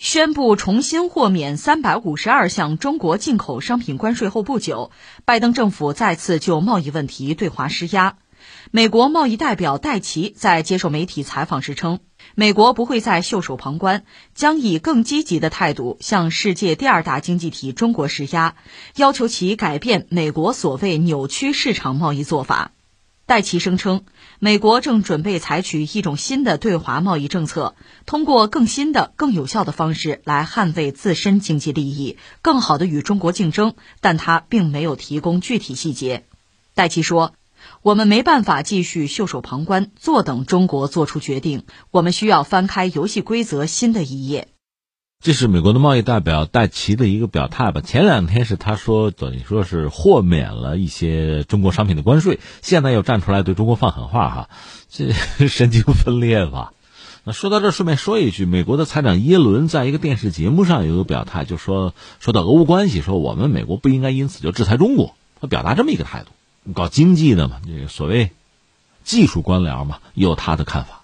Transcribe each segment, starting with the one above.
宣布重新豁免三百五十二项中国进口商品关税后不久，拜登政府再次就贸易问题对华施压。美国贸易代表戴奇在接受媒体采访时称，美国不会再袖手旁观，将以更积极的态度向世界第二大经济体中国施压，要求其改变美国所谓扭曲市场贸易做法。戴奇声称，美国正准备采取一种新的对华贸易政策，通过更新的、更有效的方式来捍卫自身经济利益，更好地与中国竞争。但他并没有提供具体细节。戴奇说：“我们没办法继续袖手旁观，坐等中国做出决定。我们需要翻开游戏规则新的一页。”这是美国的贸易代表戴奇的一个表态吧？前两天是他说等于说是豁免了一些中国商品的关税，现在又站出来对中国放狠话，哈，这 神经分裂吧？那说到这，顺便说一句，美国的财长耶伦在一个电视节目上有个表态，就说说到俄乌关系，说我们美国不应该因此就制裁中国，他表达这么一个态度。搞经济的嘛，这个所谓技术官僚嘛，有他的看法。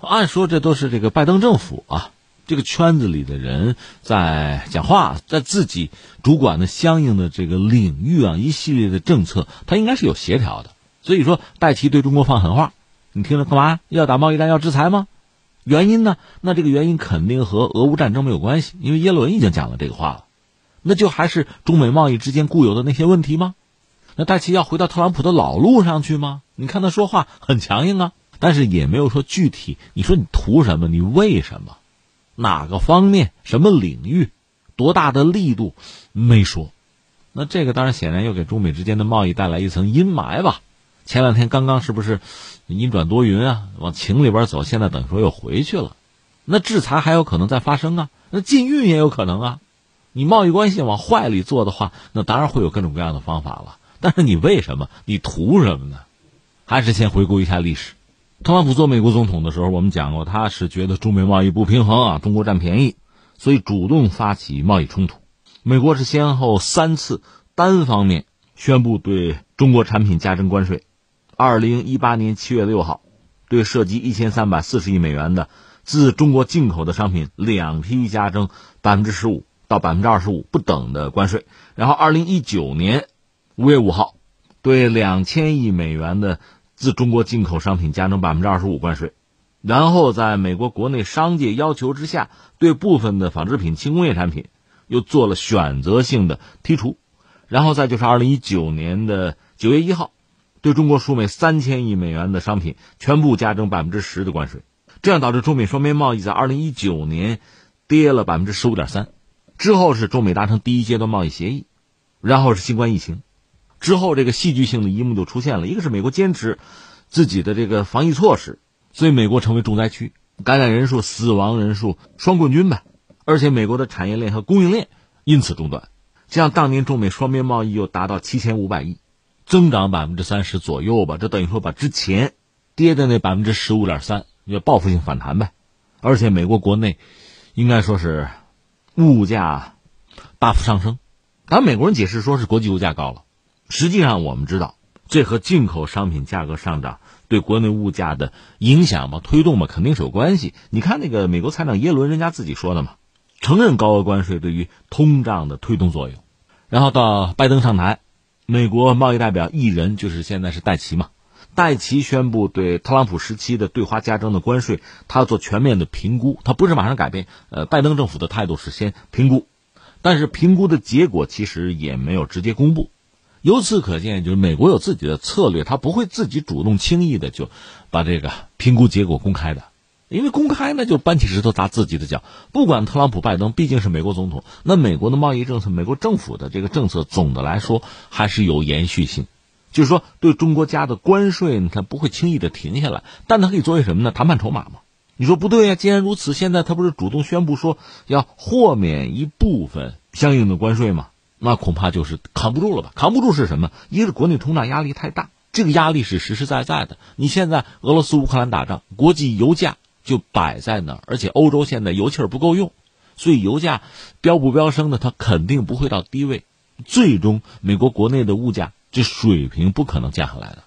按说这都是这个拜登政府啊。这个圈子里的人在讲话，在自己主管的相应的这个领域啊，一系列的政策，他应该是有协调的。所以说，戴奇对中国放狠话，你听着干嘛？要打贸易战，要制裁吗？原因呢？那这个原因肯定和俄乌战争没有关系，因为耶伦已经讲了这个话了。那就还是中美贸易之间固有的那些问题吗？那戴奇要回到特朗普的老路上去吗？你看他说话很强硬啊，但是也没有说具体。你说你图什么？你为什么？哪个方面、什么领域、多大的力度没说，那这个当然显然又给中美之间的贸易带来一层阴霾吧。前两天刚刚是不是阴转多云啊？往晴里边走，现在等于说又回去了。那制裁还有可能再发生啊？那禁运也有可能啊？你贸易关系往坏里做的话，那当然会有各种各样的方法了。但是你为什么？你图什么呢？还是先回顾一下历史。特朗普做美国总统的时候，我们讲过，他是觉得中美贸易不平衡啊，中国占便宜，所以主动发起贸易冲突。美国是先后三次单方面宣布对中国产品加征关税。二零一八年七月六号，对涉及一千三百四十亿美元的自中国进口的商品两批加征百分之十五到百分之二十五不等的关税。然后二零一九年五月五号，对两千亿美元的。自中国进口商品加征百分之二十五关税，然后在美国国内商界要求之下，对部分的纺织品、轻工业产品又做了选择性的剔除，然后再就是二零一九年的九月一号，对中国输美三千亿美元的商品全部加征百分之十的关税，这样导致中美双边贸易在二零一九年跌了百分之十五点三，之后是中美达成第一阶段贸易协议，然后是新冠疫情。之后，这个戏剧性的一幕就出现了。一个是美国坚持自己的这个防疫措施，所以美国成为重灾区，感染人数、死亡人数双冠军呗。而且美国的产业链和供应链因此中断。像当年中美双边贸易又达到七千五百亿，增长百分之三十左右吧。这等于说把之前跌的那百分之十五点三要报复性反弹呗。而且美国国内应该说是物价大幅上升，当然美国人解释说是国际物价高了。实际上，我们知道，这和进口商品价格上涨对国内物价的影响嘛、推动嘛，肯定是有关系。你看那个美国财长耶伦，人家自己说的嘛，承认高额关税对于通胀的推动作用。然后到拜登上台，美国贸易代表一人就是现在是戴奇嘛，戴奇宣布对特朗普时期的对华加征的关税，他要做全面的评估，他不是马上改变。呃，拜登政府的态度是先评估，但是评估的结果其实也没有直接公布。由此可见，就是美国有自己的策略，他不会自己主动轻易的就把这个评估结果公开的，因为公开呢就搬起石头砸自己的脚。不管特朗普、拜登，毕竟是美国总统，那美国的贸易政策、美国政府的这个政策，总的来说还是有延续性。就是说，对中国加的关税，他不会轻易的停下来，但他可以作为什么呢？谈判筹码嘛。你说不对呀？既然如此，现在他不是主动宣布说要豁免一部分相应的关税吗？那恐怕就是扛不住了吧？扛不住是什么？一个是国内通胀压力太大，这个压力是实实在在的。你现在俄罗斯乌克兰打仗，国际油价就摆在那儿，而且欧洲现在油气不够用，所以油价飙不飙升呢，它肯定不会到低位。最终，美国国内的物价这水平不可能降下来的，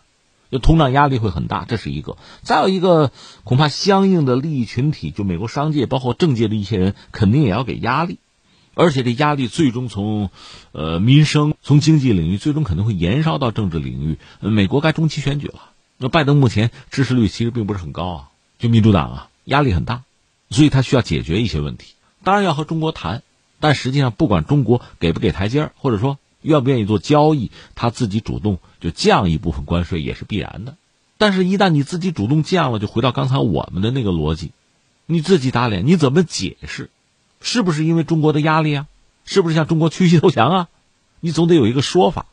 就通胀压力会很大，这是一个。再有一个，恐怕相应的利益群体，就美国商界包括政界的一些人，肯定也要给压力，而且这压力最终从，呃，民生、从经济领域，最终肯定会延烧到政治领域。美国该中期选举了，那拜登目前支持率其实并不是很高啊，就民主党啊，压力很大，所以他需要解决一些问题。当然要和中国谈，但实际上不管中国给不给台阶儿，或者说。愿不愿意做交易？他自己主动就降一部分关税也是必然的。但是，一旦你自己主动降了，就回到刚才我们的那个逻辑，你自己打脸，你怎么解释？是不是因为中国的压力啊？是不是向中国屈膝投降啊？你总得有一个说法。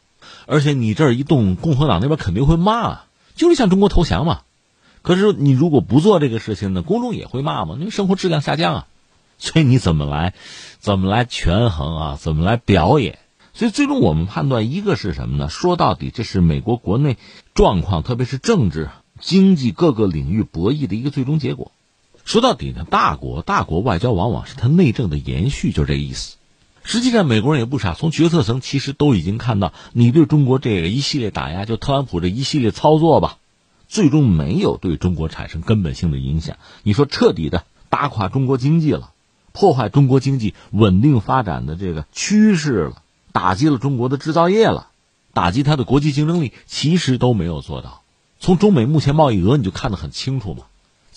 而且你这儿一动，共和党那边肯定会骂啊，就是向中国投降嘛。可是你如果不做这个事情呢，公众也会骂嘛，因为生活质量下降啊。所以你怎么来，怎么来权衡啊？怎么来表演？所以，最终我们判断一个是什么呢？说到底，这是美国国内状况，特别是政治、经济各个领域博弈的一个最终结果。说到底呢，大国大国外交往往是它内政的延续，就这意思。实际上，美国人也不傻，从决策层其实都已经看到，你对中国这个一系列打压，就特朗普这一系列操作吧，最终没有对中国产生根本性的影响。你说彻底的打垮中国经济了，破坏中国经济稳定发展的这个趋势了。打击了中国的制造业了，打击它的国际竞争力，其实都没有做到。从中美目前贸易额你就看得很清楚嘛，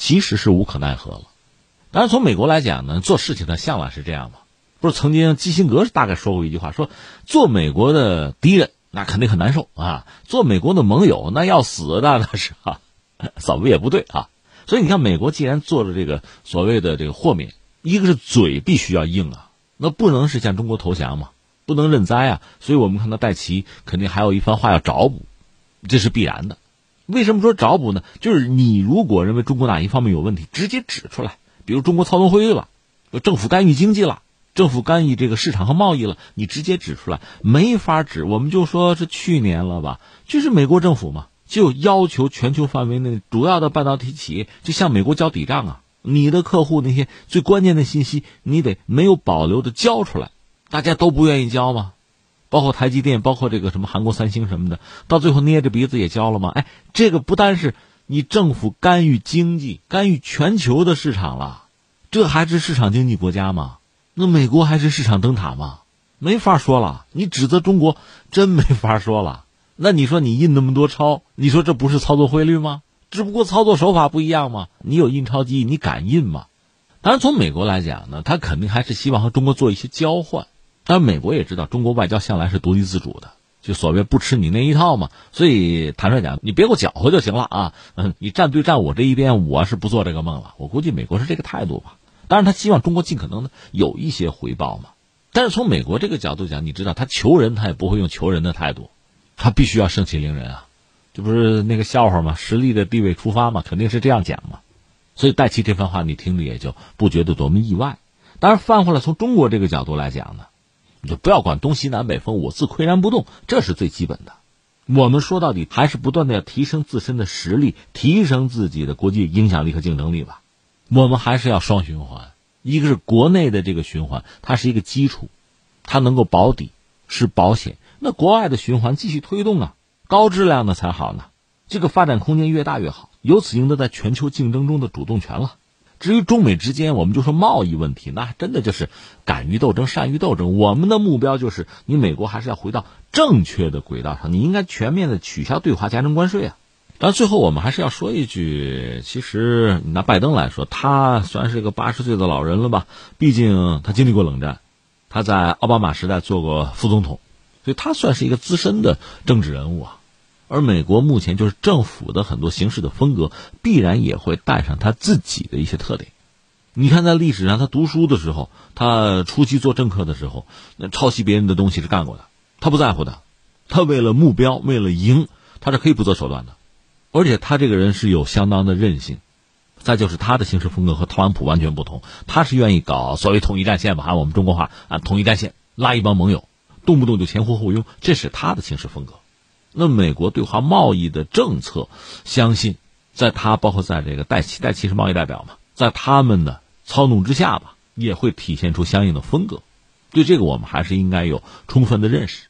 其实是无可奈何了。当然，从美国来讲呢，做事情呢向来是这样嘛。不是曾经基辛格大概说过一句话，说做美国的敌人那肯定很难受啊，做美国的盟友那要死的那是哈，怎么也不对啊。所以你看，美国既然做了这个所谓的这个豁免，一个是嘴必须要硬啊，那不能是向中国投降嘛。不能认栽啊！所以我们看到戴奇肯定还有一番话要找补，这是必然的。为什么说找补呢？就是你如果认为中国哪一方面有问题，直接指出来，比如中国操纵汇率了，政府干预经济了，政府干预这个市场和贸易了，你直接指出来，没法指。我们就说是去年了吧，就是美国政府嘛，就要求全球范围内主要的半导体企业就向美国交底账啊，你的客户那些最关键的信息，你得没有保留的交出来。大家都不愿意交吗？包括台积电，包括这个什么韩国三星什么的，到最后捏着鼻子也交了吗？哎，这个不单是你政府干预经济、干预全球的市场了，这还是市场经济国家吗？那美国还是市场灯塔吗？没法说了。你指责中国，真没法说了。那你说你印那么多钞，你说这不是操作汇率吗？只不过操作手法不一样吗？你有印钞机，你敢印吗？当然，从美国来讲呢，他肯定还是希望和中国做一些交换。但美国也知道，中国外交向来是独立自主的，就所谓不吃你那一套嘛。所以坦率讲，你别给我搅和就行了啊。嗯，你站队站我这一边，我是不做这个梦了。我估计美国是这个态度吧。当然，他希望中国尽可能的有一些回报嘛。但是从美国这个角度讲，你知道，他求人他也不会用求人的态度，他必须要盛气凌人啊。这不是那个笑话吗？实力的地位出发嘛，肯定是这样讲嘛。所以戴奇这番话，你听着也就不觉得多么意外。当然，翻回来从中国这个角度来讲呢。你就不要管东西南北风，我自岿然不动，这是最基本的。我们说到底还是不断的要提升自身的实力，提升自己的国际影响力和竞争力吧。我们还是要双循环，一个是国内的这个循环，它是一个基础，它能够保底是保险。那国外的循环继续推动啊，高质量的才好呢。这个发展空间越大越好，由此赢得在全球竞争中的主动权了。至于中美之间，我们就说贸易问题，那真的就是敢于斗争、善于斗争。我们的目标就是，你美国还是要回到正确的轨道上，你应该全面的取消对华加征关税啊。但最后我们还是要说一句，其实你拿拜登来说，他算是一个八十岁的老人了吧？毕竟他经历过冷战，他在奥巴马时代做过副总统，所以他算是一个资深的政治人物啊。而美国目前就是政府的很多行事的风格，必然也会带上他自己的一些特点。你看，在历史上，他读书的时候，他初期做政客的时候，那抄袭别人的东西是干过的，他不在乎的。他为了目标，为了赢，他是可以不择手段的。而且他这个人是有相当的韧性。再就是他的行事风格和特朗普完全不同，他是愿意搞所谓统一战线吧，按我们中国话啊，统一战线，拉一帮盟友，动不动就前呼后拥，这是他的行事风格。那美国对华贸易的政策，相信在他包括在这个戴奇、戴奇是贸易代表嘛，在他们的操弄之下吧，也会体现出相应的风格。对这个，我们还是应该有充分的认识。